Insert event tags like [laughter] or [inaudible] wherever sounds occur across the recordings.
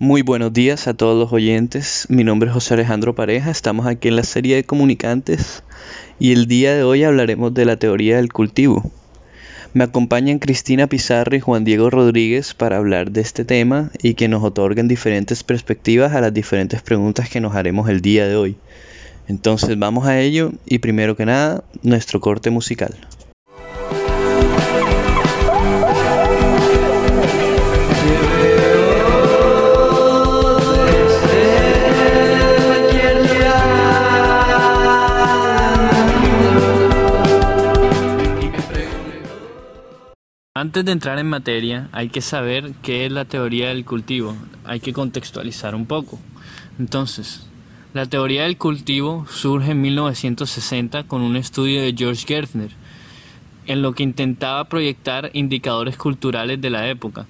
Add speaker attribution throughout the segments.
Speaker 1: Muy buenos días a todos los oyentes. Mi nombre es José Alejandro Pareja. Estamos aquí en la serie de comunicantes y el día de hoy hablaremos de la teoría del cultivo. Me acompañan Cristina Pizarro y Juan Diego Rodríguez para hablar de este tema y que nos otorguen diferentes perspectivas a las diferentes preguntas que nos haremos el día de hoy. Entonces vamos a ello y primero que nada nuestro corte musical.
Speaker 2: Antes de entrar en materia, hay que saber qué es la teoría del cultivo. Hay que contextualizar un poco. Entonces, la teoría del cultivo surge en 1960 con un estudio de George Gertner, en lo que intentaba proyectar indicadores culturales de la época.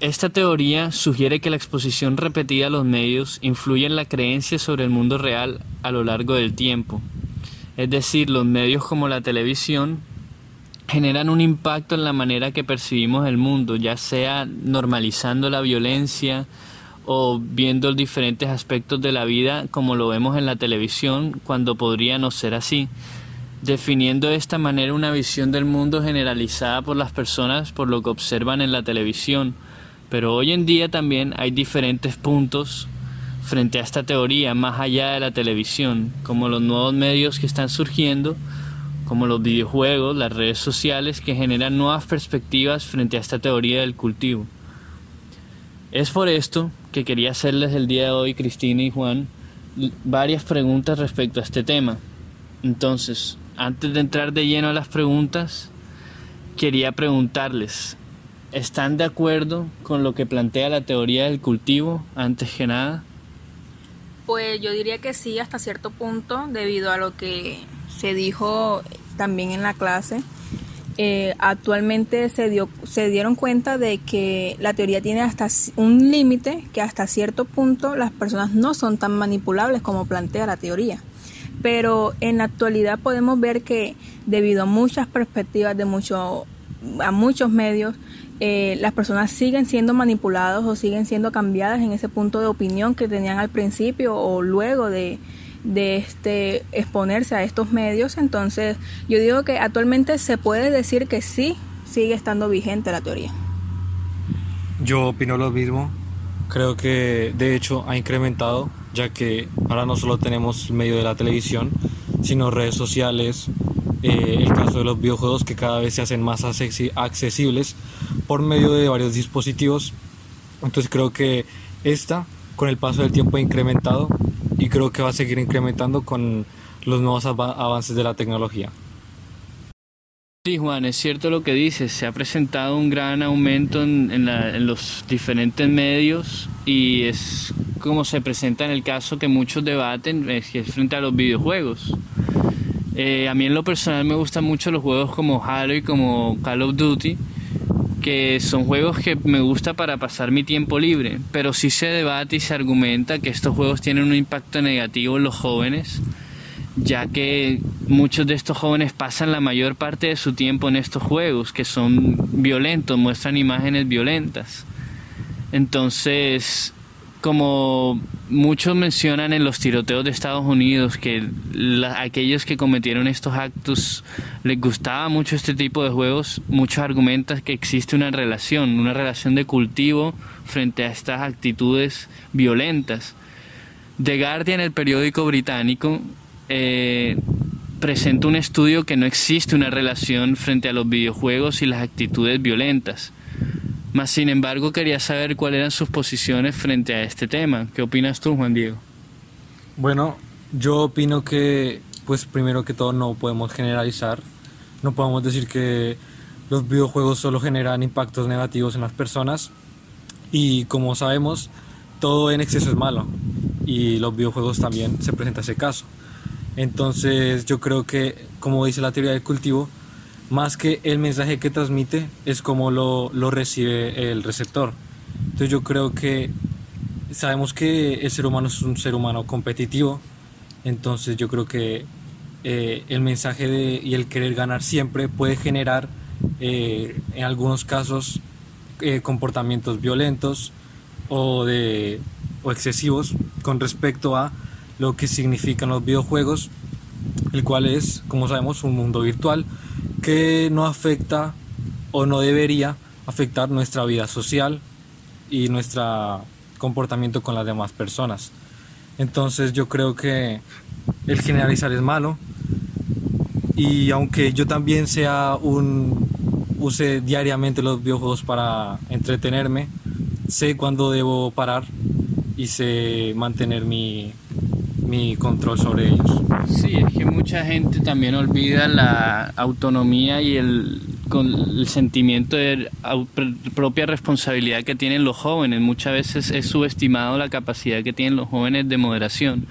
Speaker 2: Esta teoría sugiere que la exposición repetida a los medios influye en la creencia sobre el mundo real a lo largo del tiempo. Es decir, los medios como la televisión generan un impacto en la manera que percibimos el mundo, ya sea normalizando la violencia o viendo diferentes aspectos de la vida como lo vemos en la televisión cuando podría no ser así, definiendo de esta manera una visión del mundo generalizada por las personas por lo que observan en la televisión. Pero hoy en día también hay diferentes puntos frente a esta teoría más allá de la televisión, como los nuevos medios que están surgiendo, como los videojuegos, las redes sociales, que generan nuevas perspectivas frente a esta teoría del cultivo. Es por esto que quería hacerles el día de hoy, Cristina y Juan, varias preguntas respecto a este tema. Entonces, antes de entrar de lleno a las preguntas, quería preguntarles, ¿están de acuerdo con lo que plantea la teoría del cultivo antes que nada?
Speaker 3: Pues yo diría que sí, hasta cierto punto, debido a lo que se dijo también en la clase. Eh, actualmente se, dio, se dieron cuenta de que la teoría tiene hasta un límite, que hasta cierto punto las personas no son tan manipulables como plantea la teoría. Pero en la actualidad podemos ver que debido a muchas perspectivas de mucho, a muchos medios, eh, las personas siguen siendo manipuladas o siguen siendo cambiadas en ese punto de opinión que tenían al principio o luego de, de este exponerse a estos medios. Entonces, yo digo que actualmente se puede decir que sí sigue estando vigente la teoría.
Speaker 4: Yo opino lo mismo. Creo que de hecho ha incrementado, ya que ahora no solo tenemos el medio de la televisión, sino redes sociales, eh, el caso de los videojuegos que cada vez se hacen más accesibles por medio de varios dispositivos. Entonces creo que esta, con el paso del tiempo, ha incrementado y creo que va a seguir incrementando con los nuevos avances de la tecnología.
Speaker 2: Sí, Juan, es cierto lo que dices. Se ha presentado un gran aumento en, los diferentes medios y es como se presenta en el caso que muchos debaten, es que frente a los videojuegos. Eh, a mí en lo personal me gustan mucho los juegos como Halo y como Call of Duty, que son juegos que me gusta para pasar mi tiempo libre, pero sí se debate y se argumenta que estos juegos tienen un impacto negativo en los jóvenes, ya que muchos de estos jóvenes pasan la mayor parte de su tiempo en estos juegos, que son violentos, muestran imágenes violentas. Entonces, como muchos mencionan en los tiroteos de Estados Unidos, que aquellos que cometieron estos actos les gustaba mucho este tipo de juegos, muchos argumentan que existe una relación, una relación de cultivo frente a estas actitudes violentas. The Guardian, el periódico británico, eh, presenta un estudio que no existe una relación frente a los videojuegos y las actitudes violentas más sin embargo, quería saber cuáles eran sus posiciones frente a este tema. ¿Qué opinas tú, Juan Diego?
Speaker 4: Bueno, yo opino que, pues primero que todo, no podemos generalizar. No podemos decir que los videojuegos solo generan impactos negativos en las personas. Y como sabemos, todo en exceso es malo. Y los videojuegos también se presenta ese caso. Entonces yo creo que, como dice la teoría del cultivo, más que el mensaje que transmite, es como lo, lo recibe el receptor. Entonces yo creo que sabemos que el ser humano es un ser humano competitivo, entonces yo creo que eh, el mensaje de, y el querer ganar siempre puede generar eh, en algunos casos eh, comportamientos violentos o, de, o excesivos con respecto a lo que significan los videojuegos, el cual es, como sabemos, un mundo virtual que no afecta o no debería afectar nuestra vida social y nuestro comportamiento con las demás personas. Entonces yo creo que el generalizar es malo y aunque yo también sea un use diariamente los videojuegos para entretenerme, sé cuándo debo parar y sé mantener mi, mi control sobre ellos.
Speaker 2: Sí, es que mucha gente también olvida la autonomía y el, con el sentimiento de propia responsabilidad que tienen los jóvenes. Muchas veces es subestimado la capacidad que tienen los jóvenes de moderación.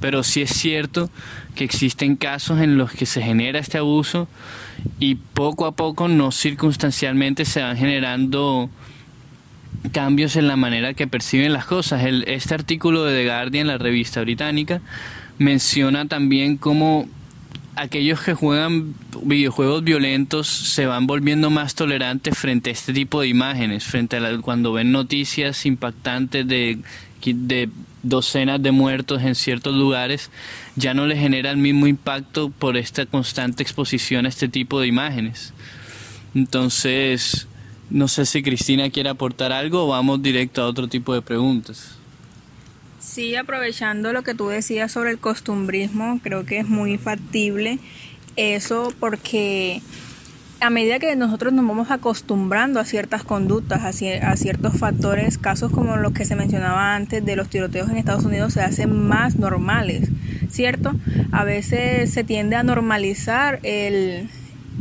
Speaker 2: Pero sí es cierto que existen casos en los que se genera este abuso y poco a poco, no circunstancialmente, se van generando cambios en la manera que perciben las cosas. El, este artículo de The Guardian, la revista británica, menciona también cómo aquellos que juegan videojuegos violentos se van volviendo más tolerantes frente a este tipo de imágenes, frente a cuando ven noticias impactantes de, de docenas de muertos en ciertos lugares, ya no les genera el mismo impacto por esta constante exposición a este tipo de imágenes. Entonces, no sé si Cristina quiere aportar algo o vamos directo a otro tipo de preguntas.
Speaker 3: Sí, aprovechando lo que tú decías sobre el costumbrismo, creo que es muy factible eso porque a medida que nosotros nos vamos acostumbrando a ciertas conductas, a, ciertos factores, casos como los que se mencionaba antes de los tiroteos en Estados Unidos se hacen más normales, ¿cierto? A veces se tiende a normalizar el,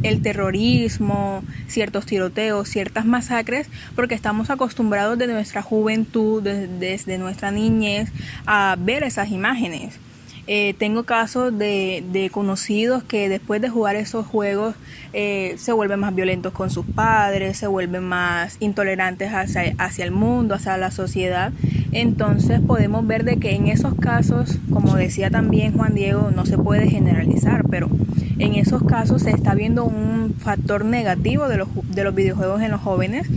Speaker 3: el terrorismo, ciertos tiroteos, ciertas masacres, porque estamos acostumbrados desde nuestra juventud, desde, nuestra niñez, a ver esas imágenes. Eh, tengo casos de, de, conocidos que después de jugar esos juegos eh, se vuelven más violentos con sus padres, se vuelven más intolerantes hacia, hacia, el mundo, hacia la sociedad. Entonces podemos ver de que en esos casos, como decía también Juan Diego, no se puede generalizar, pero en esos casos se está viendo un factor negativo de los, de los videojuegos en los jóvenes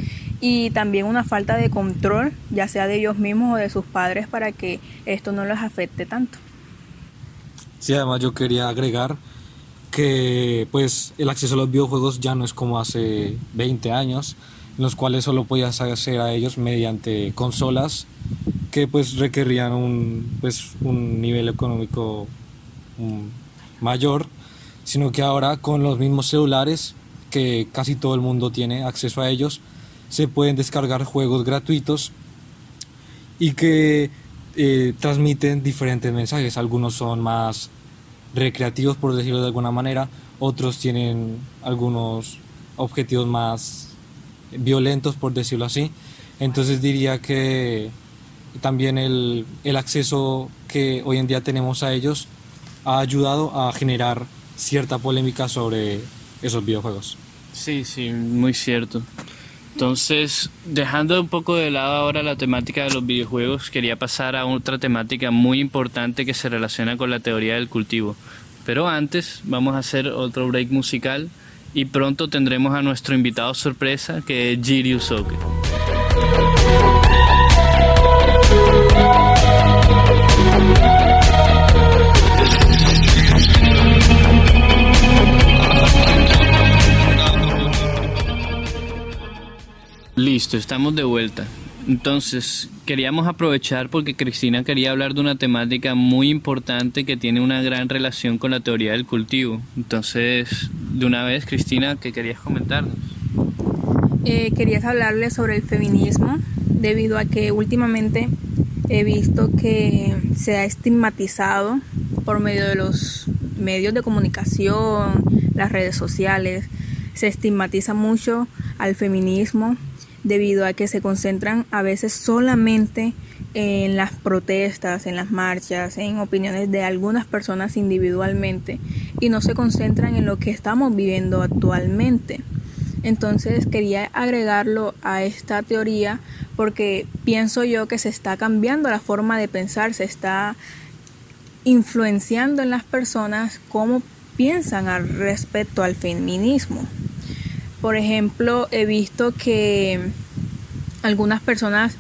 Speaker 3: y también una falta de control, ya sea de ellos mismos o de sus padres, para que esto no les afecte tanto.
Speaker 4: Sí, además yo quería agregar que pues el acceso a los videojuegos ya no es como hace 20 años, en los cuales solo podías acceder a ellos mediante consolas que pues requerían un, pues, un nivel económico mm, mayor sino que ahora con los mismos celulares, que casi todo el mundo tiene acceso a ellos, se pueden descargar juegos gratuitos y que eh, transmiten diferentes mensajes. Algunos son más recreativos, por decirlo de alguna manera, otros tienen algunos objetivos más violentos, por decirlo así. Entonces diría que también el, el acceso que hoy en día tenemos a ellos ha ayudado a generar cierta polémica sobre esos videojuegos.
Speaker 2: Sí, sí, muy cierto. Entonces, dejando un poco de lado ahora la temática de los videojuegos, quería pasar a otra temática muy importante que se relaciona con la teoría del cultivo. Pero antes vamos a hacer otro break musical y pronto tendremos a nuestro invitado sorpresa que es Jiri Usoke. Listo, estamos de vuelta. Entonces, queríamos aprovechar porque Cristina quería hablar de una temática muy importante que tiene una gran relación con la teoría del cultivo. Entonces, de una vez, Cristina, ¿qué querías comentarnos?
Speaker 3: Eh, querías hablarle sobre el feminismo, debido a que últimamente he visto que se ha estigmatizado por medio de los medios de comunicación, las redes sociales, se estigmatiza mucho al feminismo debido a que se concentran a veces solamente en las protestas, en las marchas, en opiniones de algunas personas individualmente y no se concentran en lo que estamos viviendo actualmente. Entonces quería agregarlo a esta teoría porque pienso yo que se está cambiando la forma de pensar, se está influenciando en las personas cómo piensan al respecto al feminismo. Por ejemplo, he visto que algunas personas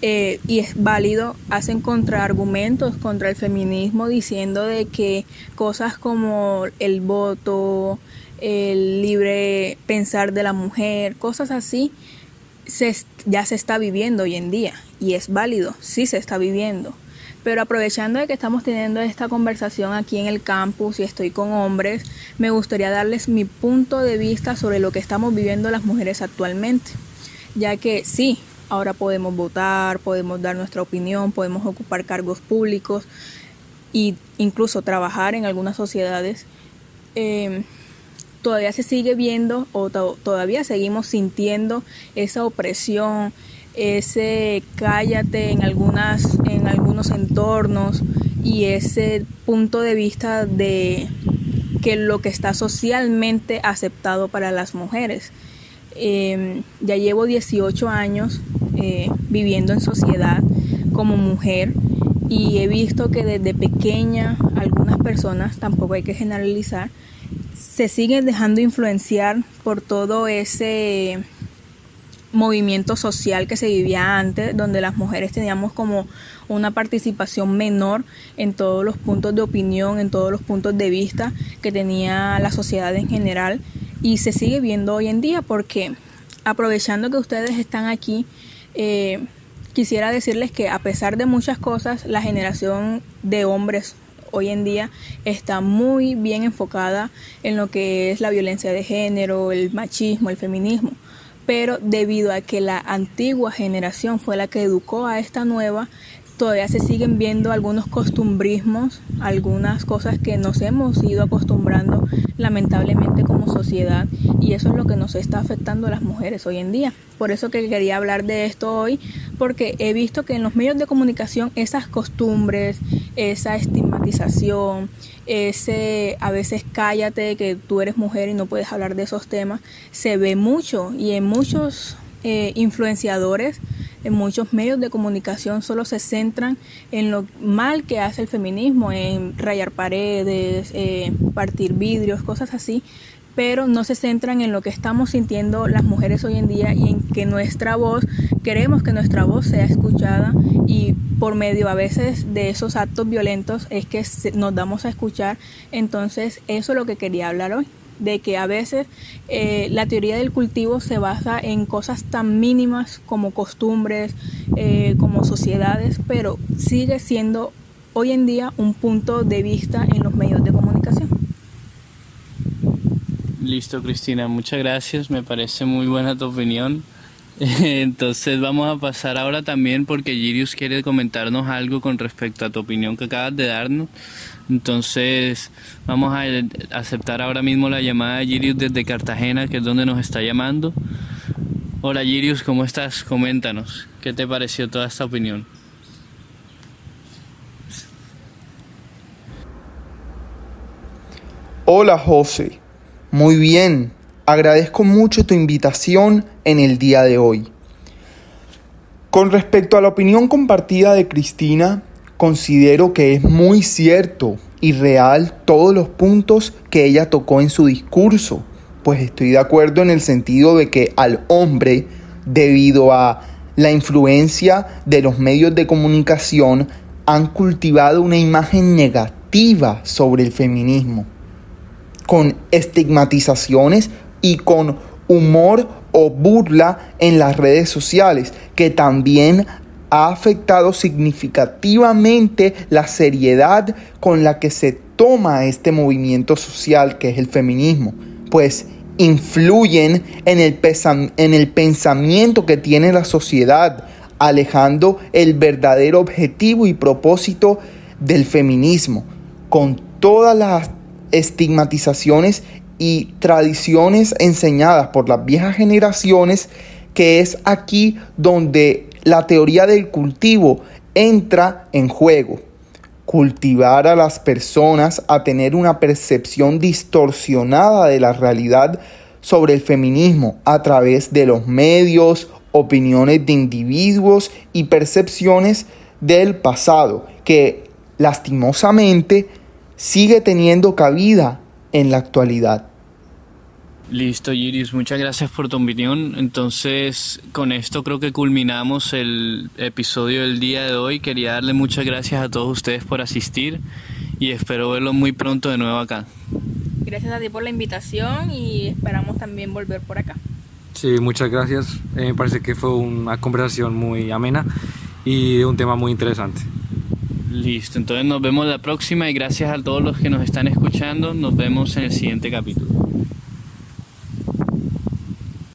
Speaker 3: eh, y es válido, hacen contraargumentos contra el feminismo diciendo de que cosas como el voto, el libre pensar de la mujer, cosas así, se, ya se está viviendo hoy en día y es válido, sí se está viviendo. Pero aprovechando de que estamos teniendo esta conversación aquí en el campus y estoy con hombres, me gustaría darles mi punto de vista sobre lo que estamos viviendo las mujeres actualmente. Ya que sí, ahora podemos votar, podemos dar nuestra opinión, podemos ocupar cargos públicos e incluso trabajar en algunas sociedades. Em, todavía se sigue viendo o todavía seguimos sintiendo esa opresión, ese cállate en algunas en algunos entornos y ese punto de vista de que lo que está socialmente aceptado para las mujeres. Em, ya llevo 18 años eh, viviendo en sociedad como mujer y he visto que desde pequeña algunas personas, tampoco hay que generalizar, se siguen dejando influenciar por todo ese movimiento social que se vivía antes, donde las mujeres teníamos como una participación menor en todos los puntos de opinión, en todos los puntos de vista que tenía la sociedad en general y se sigue viendo hoy en día porque aprovechando que ustedes están aquí, eh, quisiera decirles que a pesar de muchas cosas, la generación de hombres hoy en día está muy bien enfocada en lo que es la violencia de género, el machismo, el feminismo pero debido a que la antigua generación fue la que educó a esta nueva, todavía se siguen viendo algunos costumbrismos, algunas cosas que nos hemos ido acostumbrando lamentablemente como sociedad y eso es lo que nos está afectando a las mujeres hoy en día. Por eso que quería hablar de esto hoy, porque he visto que en los medios de comunicación esas costumbres, esa estigmatización, ese a veces cállate que tú eres mujer y no puedes hablar de esos temas, se ve mucho y en muchos eh, influenciadores en muchos medios de comunicación solo se centran en lo mal que hace el feminismo, en rayar paredes, eh, partir vidrios, cosas así, pero no se centran en lo que estamos sintiendo las mujeres hoy en día y en que nuestra voz, queremos que nuestra voz sea escuchada y por medio a veces de esos actos violentos es que nos damos a escuchar. Entonces eso es lo que quería hablar hoy de que a veces eh, la teoría del cultivo se basa en cosas tan mínimas como costumbres, eh, como sociedades, pero sigue siendo hoy en día un punto de vista en los medios de comunicación.
Speaker 2: Listo, Cristina, muchas gracias, me parece muy buena tu opinión. [laughs] Entonces vamos a pasar ahora también porque Girius quiere comentarnos algo con respecto a tu opinión que acabas de darnos. Entonces vamos a aceptar ahora mismo la llamada de Girius desde Cartagena, que es donde nos está llamando. Hola Girius, ¿cómo estás? Coméntanos, ¿qué te pareció toda esta opinión?
Speaker 5: Hola José, muy bien, agradezco mucho tu invitación en el día de hoy. Con respecto a la opinión compartida de Cristina, considero que es muy cierto y real todos los puntos que ella tocó en su discurso, pues estoy de acuerdo en el sentido de que al hombre, debido a la influencia de los medios de comunicación, han cultivado una imagen negativa sobre el feminismo, con estigmatizaciones y con humor o burla en las redes sociales, que también ha afectado significativamente la seriedad con la que se toma este movimiento social que es el feminismo, pues influyen en el, en el pensamiento que tiene la sociedad, alejando el verdadero objetivo y propósito del feminismo, con todas las estigmatizaciones y tradiciones enseñadas por las viejas generaciones, que es aquí donde la teoría del cultivo entra en juego. Cultivar a las personas a tener una percepción distorsionada de la realidad sobre el feminismo a través de los medios, opiniones de individuos y percepciones del pasado, que lastimosamente sigue teniendo cabida en la actualidad.
Speaker 2: Listo, Iris, muchas gracias por tu opinión. Entonces, con esto creo que culminamos el episodio del día de hoy. Quería darle muchas gracias a todos ustedes por asistir y espero verlos muy pronto de nuevo acá.
Speaker 3: Gracias a ti por la invitación y esperamos también volver por acá.
Speaker 4: Sí, muchas gracias. Eh, me parece que fue una conversación muy amena y un tema muy interesante.
Speaker 2: Listo, entonces nos vemos la próxima y gracias a todos los que nos están escuchando. Nos vemos en el siguiente capítulo.